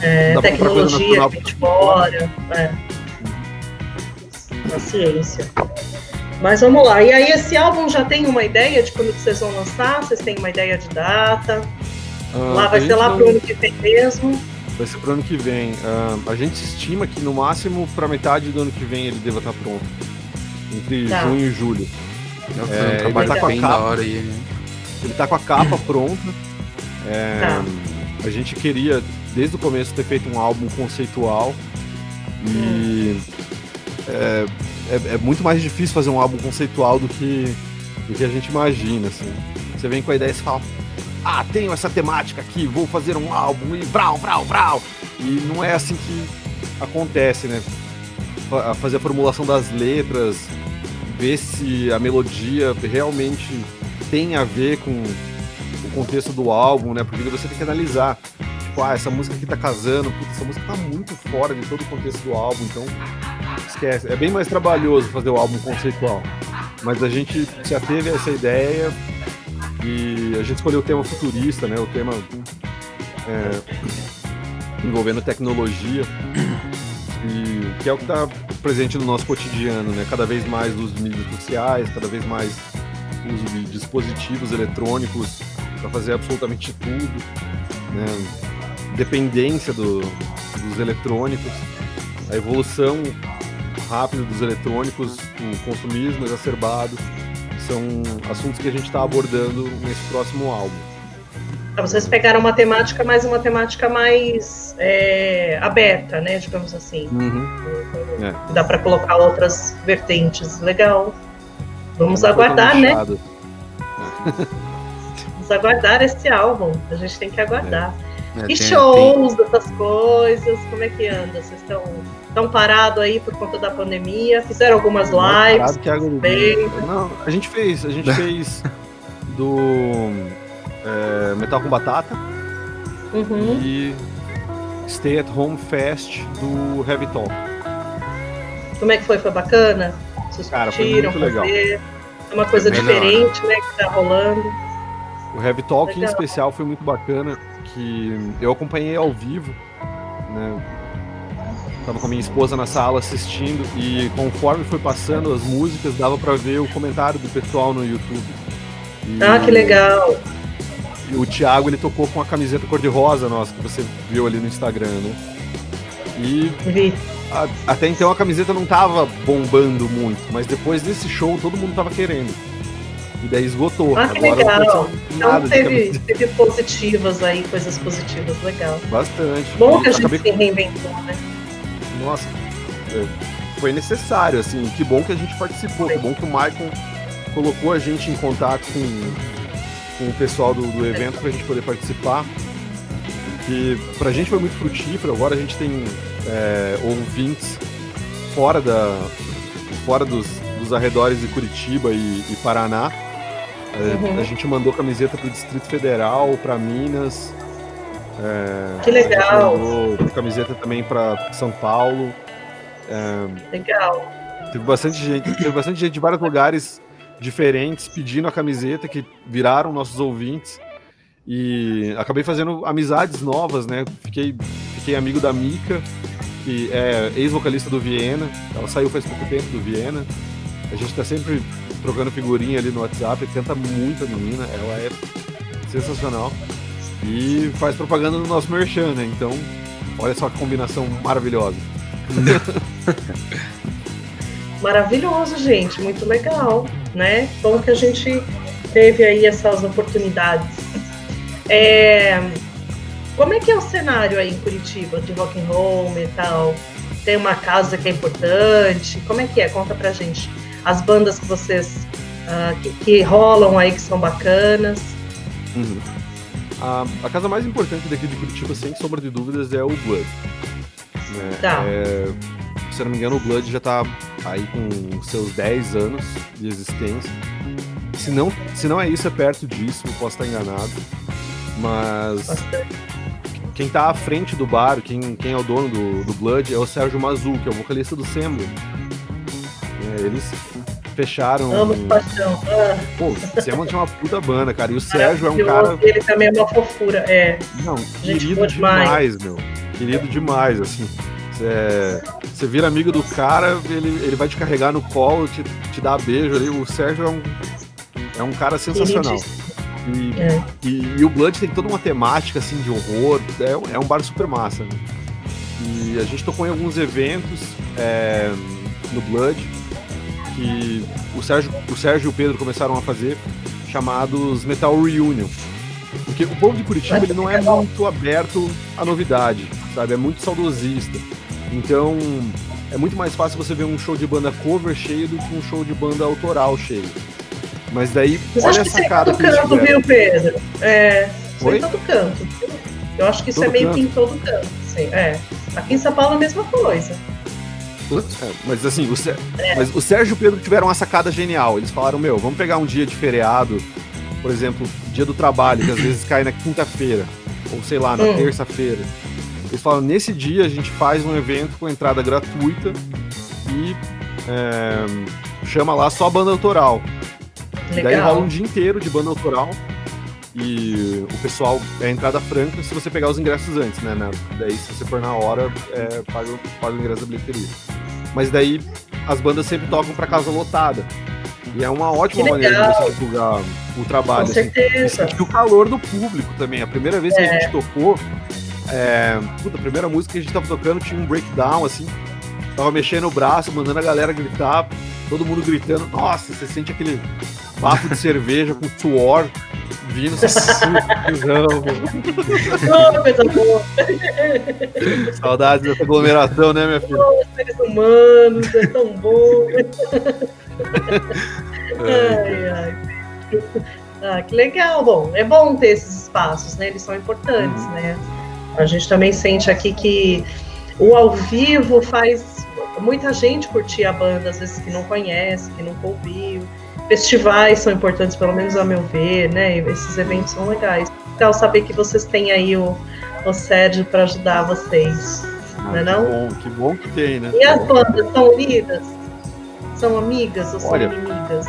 É, dá pra comprar coisa tecnologia nacional que vem de fora. É. Paciência. Mas vamos lá. E aí, esse álbum já tem uma ideia de quando que vocês vão lançar? Vocês têm uma ideia de data? Ah, lá vai ser lá não- pro ano que vem mesmo. Vai ser pro ano que vem. Ah, a gente estima que no máximo pra metade do ano que vem ele deva estar pronto. Entre Tá. junho e julho. É, É, um ele trabalho tá com a da capa. hora aí, né? Ele tá com a capa pronta. É, Tá. A gente queria, desde o começo, ter feito um álbum conceitual. E é, é- é muito mais difícil fazer um álbum conceitual do que, do que a gente imagina. Assim. Você vem com a ideia e fala: Ah, tenho essa temática aqui, vou fazer um álbum e vrau, vrau, vrau. E não é assim que acontece, né? Fa- Fazer a formulação das letras, ver se a melodia realmente tem a ver com o contexto do álbum, né? Porque você tem que analisar. Tipo, ah, essa música aqui tá casando, essa música tá muito fora de todo o contexto do álbum, então esquece. É bem mais trabalhoso fazer o álbum conceitual. Mas a gente se ateve a essa ideia e a gente escolheu o tema futurista, né? O tema é, envolvendo tecnologia, e que é o que está presente no nosso cotidiano, né? Cada vez mais uso de mídias sociais, cada vez mais uso de dispositivos eletrônicos para fazer absolutamente tudo, né? Dependência do- dos eletrônicos, a evolução rápida dos eletrônicos, o consumismo exacerbado, são assuntos que a gente está abordando nesse próximo álbum. Vocês pegaram uma temática, mas uma temática mais é, aberta, né? Digamos assim. É. Dá pra colocar outras vertentes. Legal. Vamos aguardar, né? Vamos aguardar esse álbum. A gente tem que aguardar. É, E tem- shows, essas coisas, como é que anda? Vocês estão tão parados aí por conta da pandemia? Fizeram algumas lives? parado que água do bem. Não, a gente fez, a gente fez do é, Metal com Batata Uhum. e Stay at Home Fest do Heavy Talk. Como é que foi? Foi bacana? Vocês Cara, foi muito legal. fazer? É uma coisa Foi melhor. diferente, né? Que tá rolando. O Heavy Talk em Legal. especial foi muito bacana, que eu acompanhei ao vivo, né? Tava com a minha esposa na sala assistindo e conforme foi passando as músicas, dava pra ver o comentário do pessoal no YouTube. E, ah, que legal! E o Thiago ele tocou com a camiseta cor-de-rosa nossa, que você viu ali no Instagram, né? E Vi. A, até então a camiseta não tava bombando muito, mas depois desse show todo mundo tava querendo. E daí esgotou. Ah, que Agora legal. Então teve, teve positivas aí, coisas positivas, legal. Bastante. Bom que a gente acabei... se reinventou, né? Nossa, é, foi necessário, assim. Que bom que a gente participou, que bom que o Michael colocou a gente em contato com, com o pessoal do, do evento pra gente poder participar. Que pra gente foi muito frutífero, agora a gente tem é, ouvintes fora da. fora dos, dos arredores de Curitiba e, e Paraná. É, uhum. A gente mandou camiseta para o Distrito Federal, para Minas. É, que legal! Mandou camiseta também para São Paulo. É, legal. Teve bastante gente, teve bastante gente de vários lugares diferentes pedindo a camiseta que viraram nossos ouvintes. E acabei fazendo amizades novas, né? Fiquei, fiquei amigo da Mica, que é ex-vocalista do Viena. Ela saiu faz pouco tempo do Viena. A gente tá sempre trocando figurinha ali no WhatsApp, canta muito a menina, ela é sensacional. E faz propaganda no nosso merchan, né? Então, olha só que combinação maravilhosa. Maravilhoso, gente, muito legal, né? Bom que a gente teve aí essas oportunidades. É... Como é que é o cenário aí em Curitiba de rock and roll, metal? Tem uma casa que é importante? Como é que é? Conta pra gente as bandas que vocês uh, que, que, rolam aí que são bacanas. Uhum. A, a, casa mais importante daqui de Curitiba, sem sombra de dúvidas, é o Blood. Né? Tá. É, se não me engano, o Blood já tá aí com seus 10 anos de existência. Se não, se não é isso, é perto disso, eu posso estar enganado. Mas quem tá à frente do bar, quem, quem é o dono do, do Blood, é o Sérgio Mazu, que é o vocalista do Semble. É, eles fecharam. Amo de paixão. Ah. Pô, o tinha uma puta banda, cara. E o Sérgio é um cara. Ele também é uma fofura, é. Não, querido demais, meu. Querido demais, assim. Você vira amigo do cara, ele, ele vai te carregar no colo, te, te dar beijo ali. O Sérgio é um, é um cara sensacional. E, é. e, e, o Blood tem toda uma temática assim de horror. É, é um bar super massa. Né? E a gente tocou em alguns eventos é, no Blood que o Sérgio, o Sérgio e o Pedro começaram a fazer, chamados Metal Reunion. Porque o povo de Curitiba ele não é muito aberto à novidade, sabe? É muito saudosista. Então, é muito mais fácil você ver um show de banda cover cheio do que um show de banda autoral cheio. Mas daí, Mas olha essa cara que canto, viu, Pedro? É, isso em todo canto. Eu acho que isso todo é meio canto. que em todo canto, sim. É. Aqui em São Paulo é a mesma coisa. É, mas assim, o, é. mas o Sérgio e o Pedro tiveram uma sacada genial. Eles falaram, meu, vamos pegar um dia de feriado, por exemplo, dia do trabalho, que às vezes cai na quinta-feira, ou sei lá, na hum. terça-feira. Eles falaram, nesse dia a gente faz um evento com entrada gratuita e é, chama lá só banda autoral. Legal. Daí rola um dia inteiro de banda autoral e o pessoal é entrada franca se você pegar os ingressos antes, né? Daí se você for na hora, é, paga, paga o ingresso da bilheteria. Mas daí as bandas sempre tocam para casa lotada. E é uma ótima maneira de você divulgar o trabalho. Com assim. certeza. E o calor do público também. A primeira vez que é. a gente tocou, é, puta, a primeira música que a gente tava tocando tinha um breakdown, assim. Tava mexendo o braço, mandando a galera gritar, todo mundo gritando. Nossa, você sente aquele bafo de cerveja com suor vindo oh, coisa boa. Saudades dessa aglomeração, né, minha filha? Oh, seres humanos, é tão bom. ai, ai. Ah, que legal. Bom, é bom ter esses espaços, né? Eles são importantes, uhum. né? A gente também sente aqui que o ao vivo faz muita gente curtir a banda, às vezes que não conhece, que nunca ouviu festivais são importantes, pelo menos a meu ver, né? Esses eventos são legais. Legal saber que vocês têm aí o, o Sérgio para ajudar vocês. Ah, não é não? Bom, que bom que tem, né? E as bandas são unidas? São amigas ou Olha, são inimigas?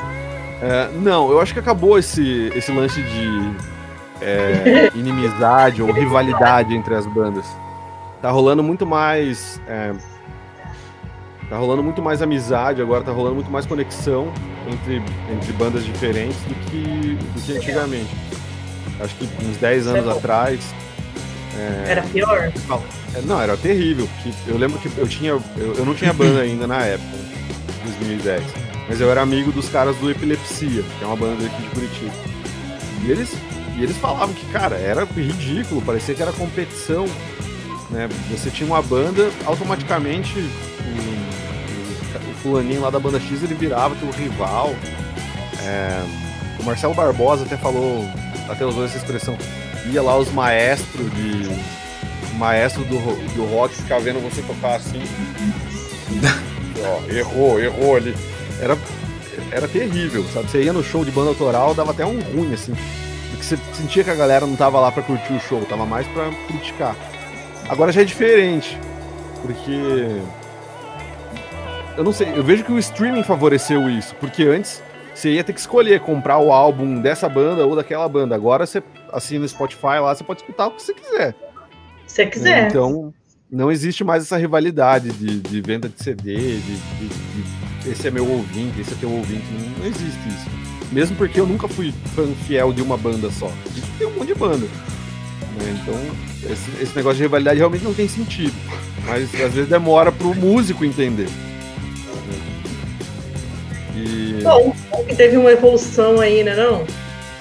É, não, eu acho que acabou esse, esse lance de é, inimizade ou rivalidade entre as bandas. Tá rolando muito mais. É, Tá rolando muito mais amizade agora, tá rolando muito mais conexão entre, entre bandas diferentes do que, do que antigamente. Acho que uns 10 anos é atrás. É... Era pior? É, não, era terrível. Eu lembro que eu tinha. Eu, eu não tinha banda ainda na época, 2010. Mas eu era amigo dos caras do Epilepsia, que é uma banda aqui de Curitiba. E eles, e eles falavam que, cara, era ridículo, parecia que era competição. Né? Você tinha uma banda, automaticamente o, fulaninho lá da banda X ele virava teu rival. É, o Marcelo Barbosa até falou, até usou essa expressão, ia lá os maestros de. Maestro do, do rock ficar vendo você tocar assim. Ó, errou, errou ali. Era, era terrível, sabe? Você ia no show de banda autoral, dava até um ruim, assim. Porque você sentia que a galera não tava lá pra curtir o show, tava mais pra criticar. Agora já é diferente. Porque. Eu não sei, eu vejo que o streaming favoreceu isso. Porque antes você ia ter que escolher comprar o álbum dessa banda ou daquela banda. Agora você assina no Spotify lá, você pode escutar o que você quiser. Se quiser. Então, não existe mais essa rivalidade de, de venda de CD, de, de, de, esse é meu ouvinte, esse é teu ouvinte. Não, não, existe isso. Mesmo porque eu nunca fui fã fiel de uma banda só. Tem um monte de banda. Né? Então, esse, esse negócio de rivalidade realmente não tem sentido. Mas às vezes demora pro músico entender. E... Bom, que teve uma evolução aí, né não?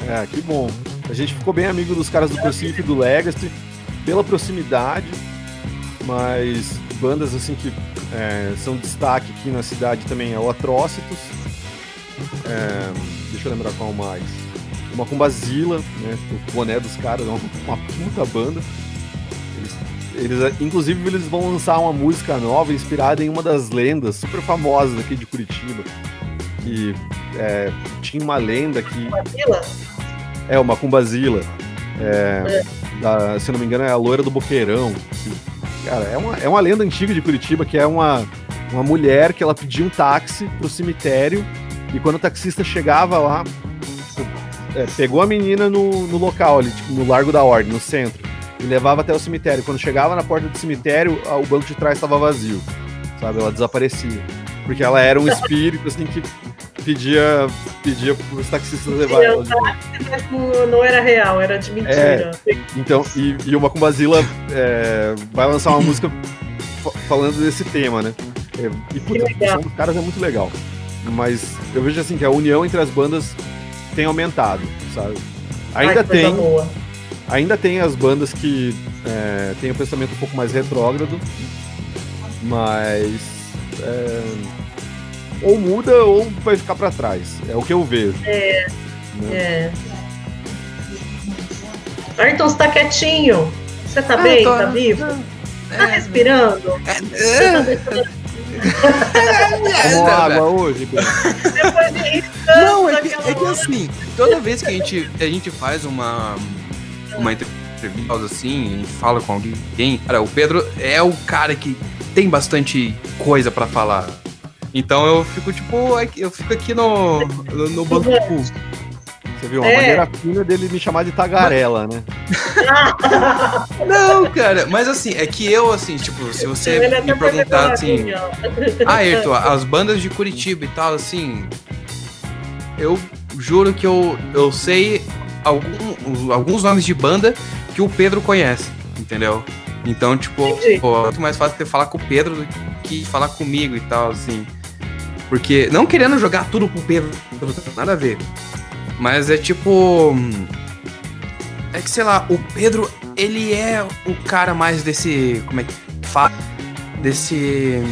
É, que bom. A gente ficou bem amigo dos caras do Crucifix e do Legacy pela proximidade, mas bandas assim que é, são destaque aqui na cidade também é o Atrocitus. É, deixa eu lembrar qual mais. Uma Cumbazila, né? O boné dos caras, é uma, uma puta banda. Eles, eles, inclusive, eles vão lançar uma música nova inspirada em uma das lendas super famosas aqui de Curitiba. Que é, tinha uma lenda que. Cumbazila? É, uma Cumbazila. É, é. Da, se não me engano, é a loira do Boqueirão. Que, cara, é uma, é uma lenda antiga de Curitiba que é uma, uma mulher que ela pedia um táxi pro cemitério e quando o taxista chegava lá, é, pegou a menina no, no local ali, tipo, no Largo da Ordem, no centro, e levava até o cemitério. Quando chegava na porta do cemitério, o banco de trás estava vazio, sabe? Ela desaparecia. Porque ela era um espírito, assim, que pedia, pedia para os taxistas levar ela. Não era real, era de mentira. É, então, e, e o Macumbazila é, vai lançar uma música falando desse tema, né? É, e puta, a dos caras é muito legal. Mas eu vejo assim que a união entre as bandas tem aumentado, sabe? Ainda Ai, tem. Ainda tem as bandas que é, têm um pensamento um pouco mais retrógrado, mas é, ou muda ou vai ficar para trás. É o que eu vejo. É. Né? É. Ayrton, você tá quietinho? Você tá ah, bem? Tô... Tá vivo? É, tá respirando? É, é, Tomou água hoje, Não, é que, é que assim, toda vez que a gente, a gente faz uma, uma entrevista assim, gente fala com alguém, cara, o Pedro é o cara que tem bastante coisa para falar. Então eu fico, tipo, eu fico aqui no, no, no banco Você viu? Uma é. maneira fina dele me chamar de tagarela, né? Não, cara, mas assim, é que eu, assim, tipo, se você me perguntar assim. Ah, Ayrton, as bandas de Curitiba e tal, assim. Eu juro que eu, eu sei algum, alguns nomes de banda que o Pedro conhece, entendeu? Então, tipo, pô, é muito mais fácil ter falar com o Pedro do que falar comigo e tal, assim. Porque, não querendo jogar tudo pro Pedro, nada a ver. Mas é tipo. É que, sei lá, o Pedro, ele é o cara mais desse. Como é que fala? Desse.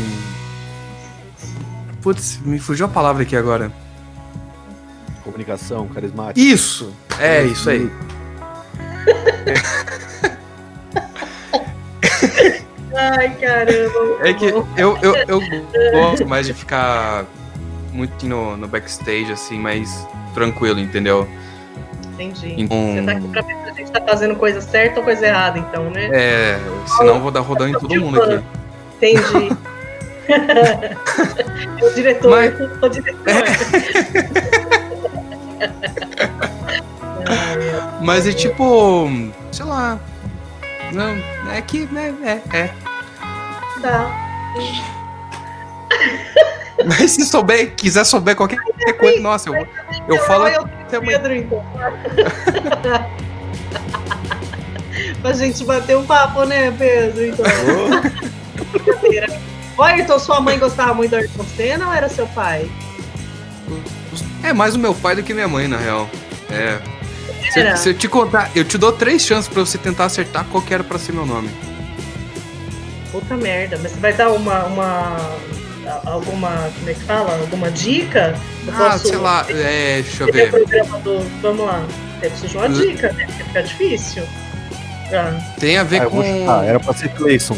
Putz, me fugiu a palavra aqui agora. Comunicação, carismática. Isso! É, isso aí. Ai, caramba. É que eu, eu, eu gosto mais de ficar muito no, no backstage, assim, mais tranquilo, entendeu? Entendi. Então... Você tá aqui pra ver se a gente tá fazendo coisa certa ou coisa errada, então, né? É, senão eu vou dar rodão em todo mundo aqui. Entendi. o diretor, Mas... o diretor. Mas é tipo, sei lá. Não, é que, né, é, é. Tá. Mas se souber, quiser souber qualquer coisa, nossa, eu, eu falo eu até amanhã. Pedro, então. pra gente bater um papo, né, Pedro? Então. Brincadeira. Ô, Ayrton, sua mãe gostava muito do Ayrton Senna ou era seu pai? É mais o meu pai do que minha mãe, na real. É. Se, se eu te contar, eu te dou três chances pra você tentar acertar qual que era pra ser meu nome. Puta merda, mas você vai dar uma. uma alguma. Como é que fala? Alguma dica? Eu Ah, sei lá, é, deixa eu ver. do. Vamos lá. Eu preciso de uma dica, né? Porque fica difícil. Ah, Tem a ver Ah, com. chutar, era pra ser Clayson.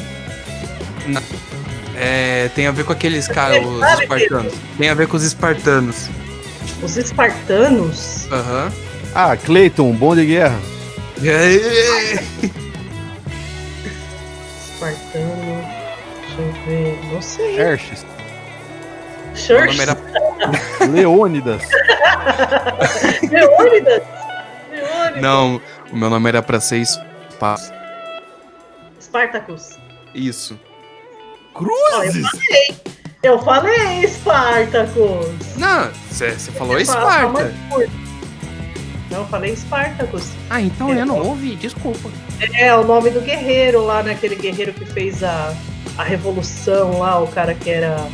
É, tem a ver com aqueles caras, os sabe, espartanos. Tem a ver com os espartanos. os espartanos. Aham. Ah, Clayton, bom de guerra. Espartano. Eu ver. Não sei. Xerxes, nome era Leônidas. Leônidas? Leônidas? Não, o meu nome era pra ser espaço. Spartacus. Isso. Ó, eu falei. Eu falei Spartacus. Não, você falou Esparta. Não, eu falei Spartacus. Ah, então eu não ouvi, desculpa. É, o nome do guerreiro lá, naquele guerreiro que fez a, a revolução lá, o cara que era.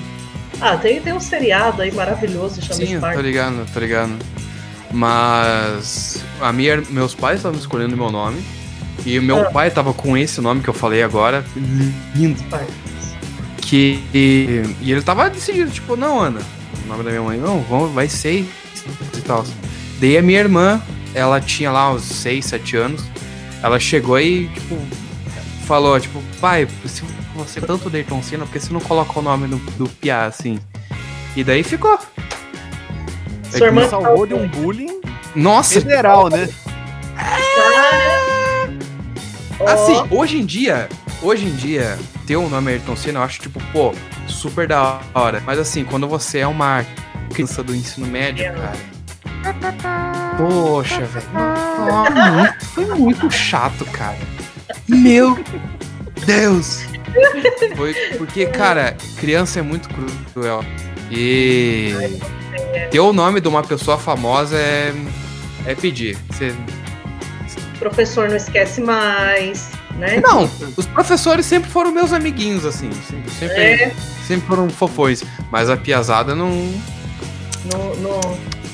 Ah, tem, tem um seriado aí maravilhoso, chama Sim, tô Spartacus. ligado, tô ligado. Mas a minha, meus pais estavam escolhendo meu nome. E o meu Ah. pai tava com esse nome que eu falei agora. Lindo. Spartacus. Que. E ele tava decidido, tipo, não, Ana. O nome da minha mãe, não, vamos, vai ser e tal. Daí a minha irmã, ela tinha lá uns 6, 7 anos. Ela chegou e, tipo, falou, tipo, pai, se você é tanto Dayton Senna, por que você não coloca o nome do, do Piá, assim? E daí ficou. Sua Me irmã salvou de um bullying Nossa, federal, né? Ó, Assim, hoje em dia, hoje em dia, ter o nome Ayrton Senna, eu acho, tipo, pô, super da hora. Mas assim, quando você é uma criança do ensino médio, cara. Poxa, velho. Foi muito chato, cara. Meu Deus! Foi porque, cara, criança é muito cruel. E ter o nome de uma pessoa famosa é, é pedir. Você professor não esquece mais, né? Não, os professores sempre foram meus amiguinhos, assim. Sempre, sempre, É, sempre foram fofões. Mas a piazada não, no, no,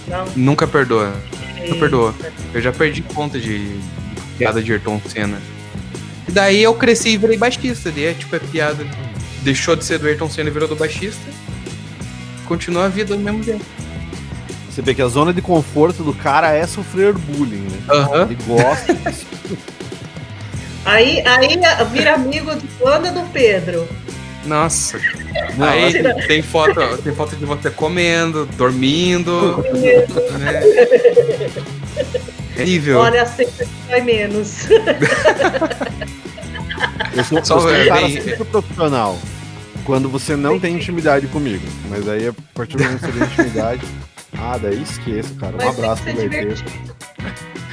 não. nunca perdoa. Nunca perdoa. Eu já perdi conta de, de piada de Ayrton Senna. E daí eu cresci e virei baixista. Daí é tipo, é piada. Deixou de ser do Ayrton Senna e virou do baixista. Continua a vida do mesmo jeito. Você vê que a zona de conforto do cara é sofrer bullying, né? Aham. Ele gosta disso. Aí, aí vira amigo do Ana do Pedro. Nossa. Não, Aí tem foto, tem foto de você comendo, dormindo. né? Terrível. Olha, sempre vai menos. Eu sou, um cara super profissional. Quando você não tem intimidade comigo. Mas aí, a partir do momento que você tem intimidade. Ah, daí esqueça, cara. Um Mas abraço pro Leiteiro.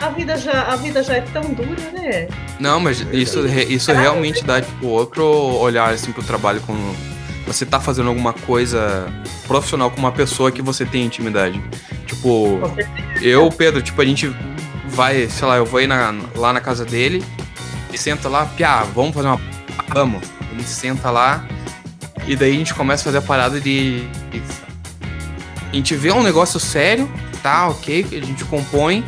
A vida, já, a vida já é tão dura, né? Não, mas isso, isso realmente dá tipo, outro olhar assim, pro trabalho quando você tá fazendo alguma coisa profissional com uma pessoa que você tem intimidade. Tipo, eu, Pedro, tipo, a gente vai, sei lá, eu vou ir na- lá na casa dele e senta lá, piá, vamos fazer uma. Vamos. Ele senta lá e daí a gente começa a fazer a parada de. de- A gente vê um negócio sério, tá, ok, a gente compõe.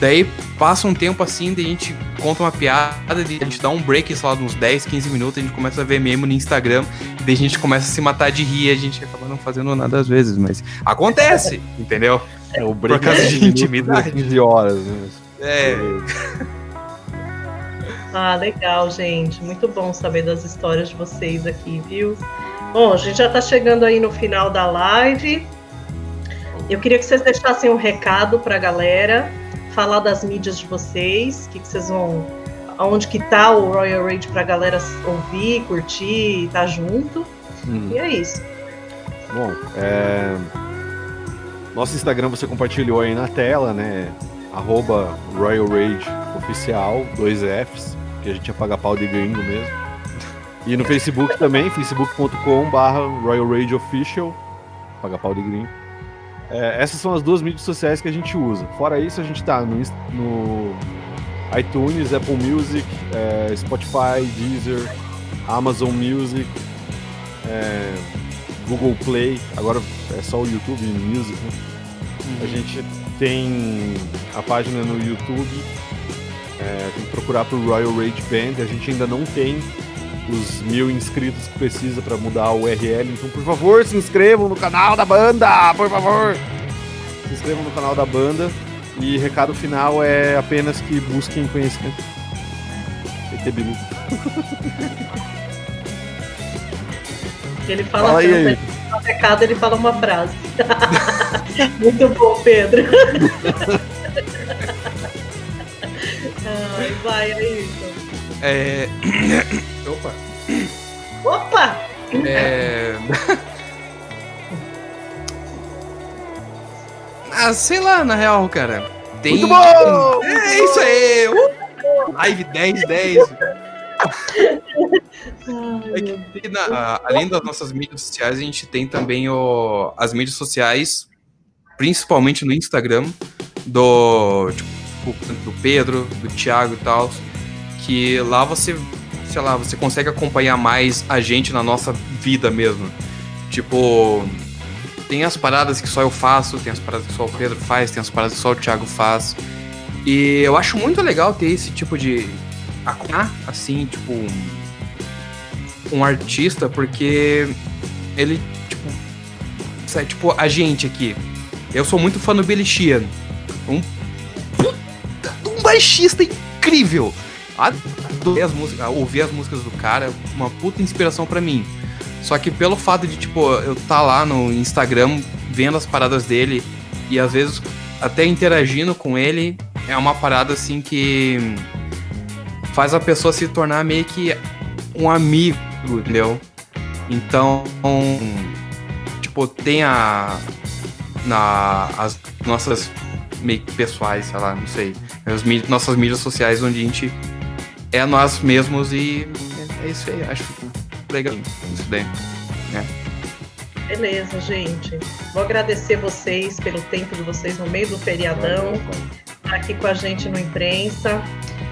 Daí passa um tempo assim, daí a gente conta uma piada, a gente dá um break, sei lá, de uns 10, 15 minutos, a gente começa a ver meme no Instagram, daí a gente começa a se matar de rir, a gente acaba não fazendo nada às vezes, mas acontece, entendeu? É o Por causa de minutos, intimidade. 15 horas, né? É, Ah, legal, gente. Muito bom saber das histórias de vocês aqui, viu? Bom, a gente já tá chegando aí no final da live. Eu queria que vocês deixassem um recado pra galera, falar das mídias de vocês, o que, que vocês vão. Aonde que tá o Royal Rage pra galera ouvir, curtir, estar junto. Hum. E é isso. Bom, é... nosso Instagram você compartilhou aí na tela, né? Arroba Royal Rage Oficial, dois Fs, que a gente ia pagar pau de gringo mesmo. E no Facebook também, facebook.com barra Royal Rage Official. paga pau de gringo. É, essas são as duas mídias sociais que a gente usa. Fora isso, a gente tá no, no iTunes, Apple Music, é, Spotify, Deezer, Amazon Music, é, Google Play. Agora é só o YouTube Music. Né? Uhum. A gente tem a página no YouTube. É, tem que procurar pro Royal Rage Band. A gente ainda não tem os mil inscritos que precisa para mudar a URL. Então, por favor, se inscrevam no canal da banda, por favor. Se inscrevam no canal da banda. E recado final é apenas que busquem conhecimento. ET Bilu. Ele fala, fala aí, recado, ele fala uma frase. Muito bom, Pedro. Ai, vai, é isso. É. Opa! Opa! É. ah, sei lá, na real, cara. Tem... Muito bom! É isso aí! Uh! Live 10, 10. É que, na, além das nossas mídias sociais, a gente tem também o, as mídias sociais, principalmente no Instagram, do, tipo, do Pedro, do Thiago e tal, que lá você, sei lá, você consegue acompanhar mais a gente na nossa vida mesmo. Tipo, tem as paradas que só eu faço, tem as paradas que só o Pedro faz, tem as paradas que só o Thiago faz. E eu acho muito legal ter esse tipo de. assim, tipo. Um, um artista, porque ele, tipo. Sabe, tipo, a gente aqui. Eu sou muito fã do Billy Sheehan. Um. Baixista incrível! Ouvir as, músicas, ouvir as músicas do cara, uma puta inspiração para mim. Só que pelo fato de, tipo, eu tá lá no Instagram vendo as paradas dele e às vezes até interagindo com ele, é uma parada assim que faz a pessoa se tornar meio que um amigo, entendeu? Então, tipo, tem a. Na, as nossas meio que pessoais, sei lá, não sei. As nossas mídias sociais onde a gente é nós mesmos e é, é isso aí, acho legal isso daí. Né? Beleza, gente. Vou agradecer vocês pelo tempo de vocês no meio do feriadão, tá aqui com a gente no imprensa,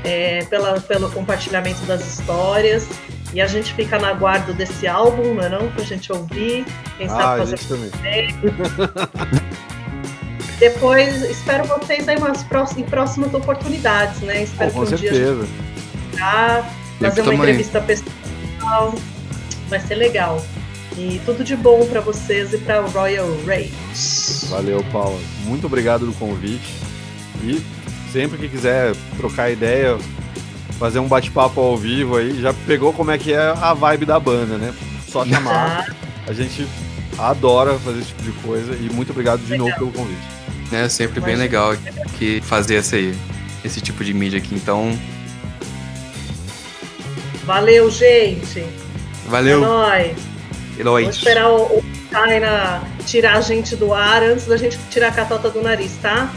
é, pela, pelo compartilhamento das histórias. E a gente fica na guarda desse álbum, não é não? Pra gente ouvir. Quem sabe ah, fazer também. Depois, espero vocês aí umas próximas, em próximas oportunidades, né? Espero com que um certeza. dia a fazer uma entrevista pessoal. Vai ser legal. E tudo de bom para vocês e para o Royal Rage. Valeu, Paula. Muito obrigado do convite. E sempre que quiser trocar ideia, fazer um bate-papo ao vivo aí, já pegou como é que é a vibe da banda, né? Só chamar. A gente adora fazer esse tipo de coisa e muito obrigado de legal. novo pelo convite. É sempre bem legal que fazer esse, esse tipo de mídia aqui. Então. Valeu, gente. Valeu. É nóis. E nóis. Vou esperar o, o China tirar a gente do ar antes da gente tirar a catota do nariz, tá?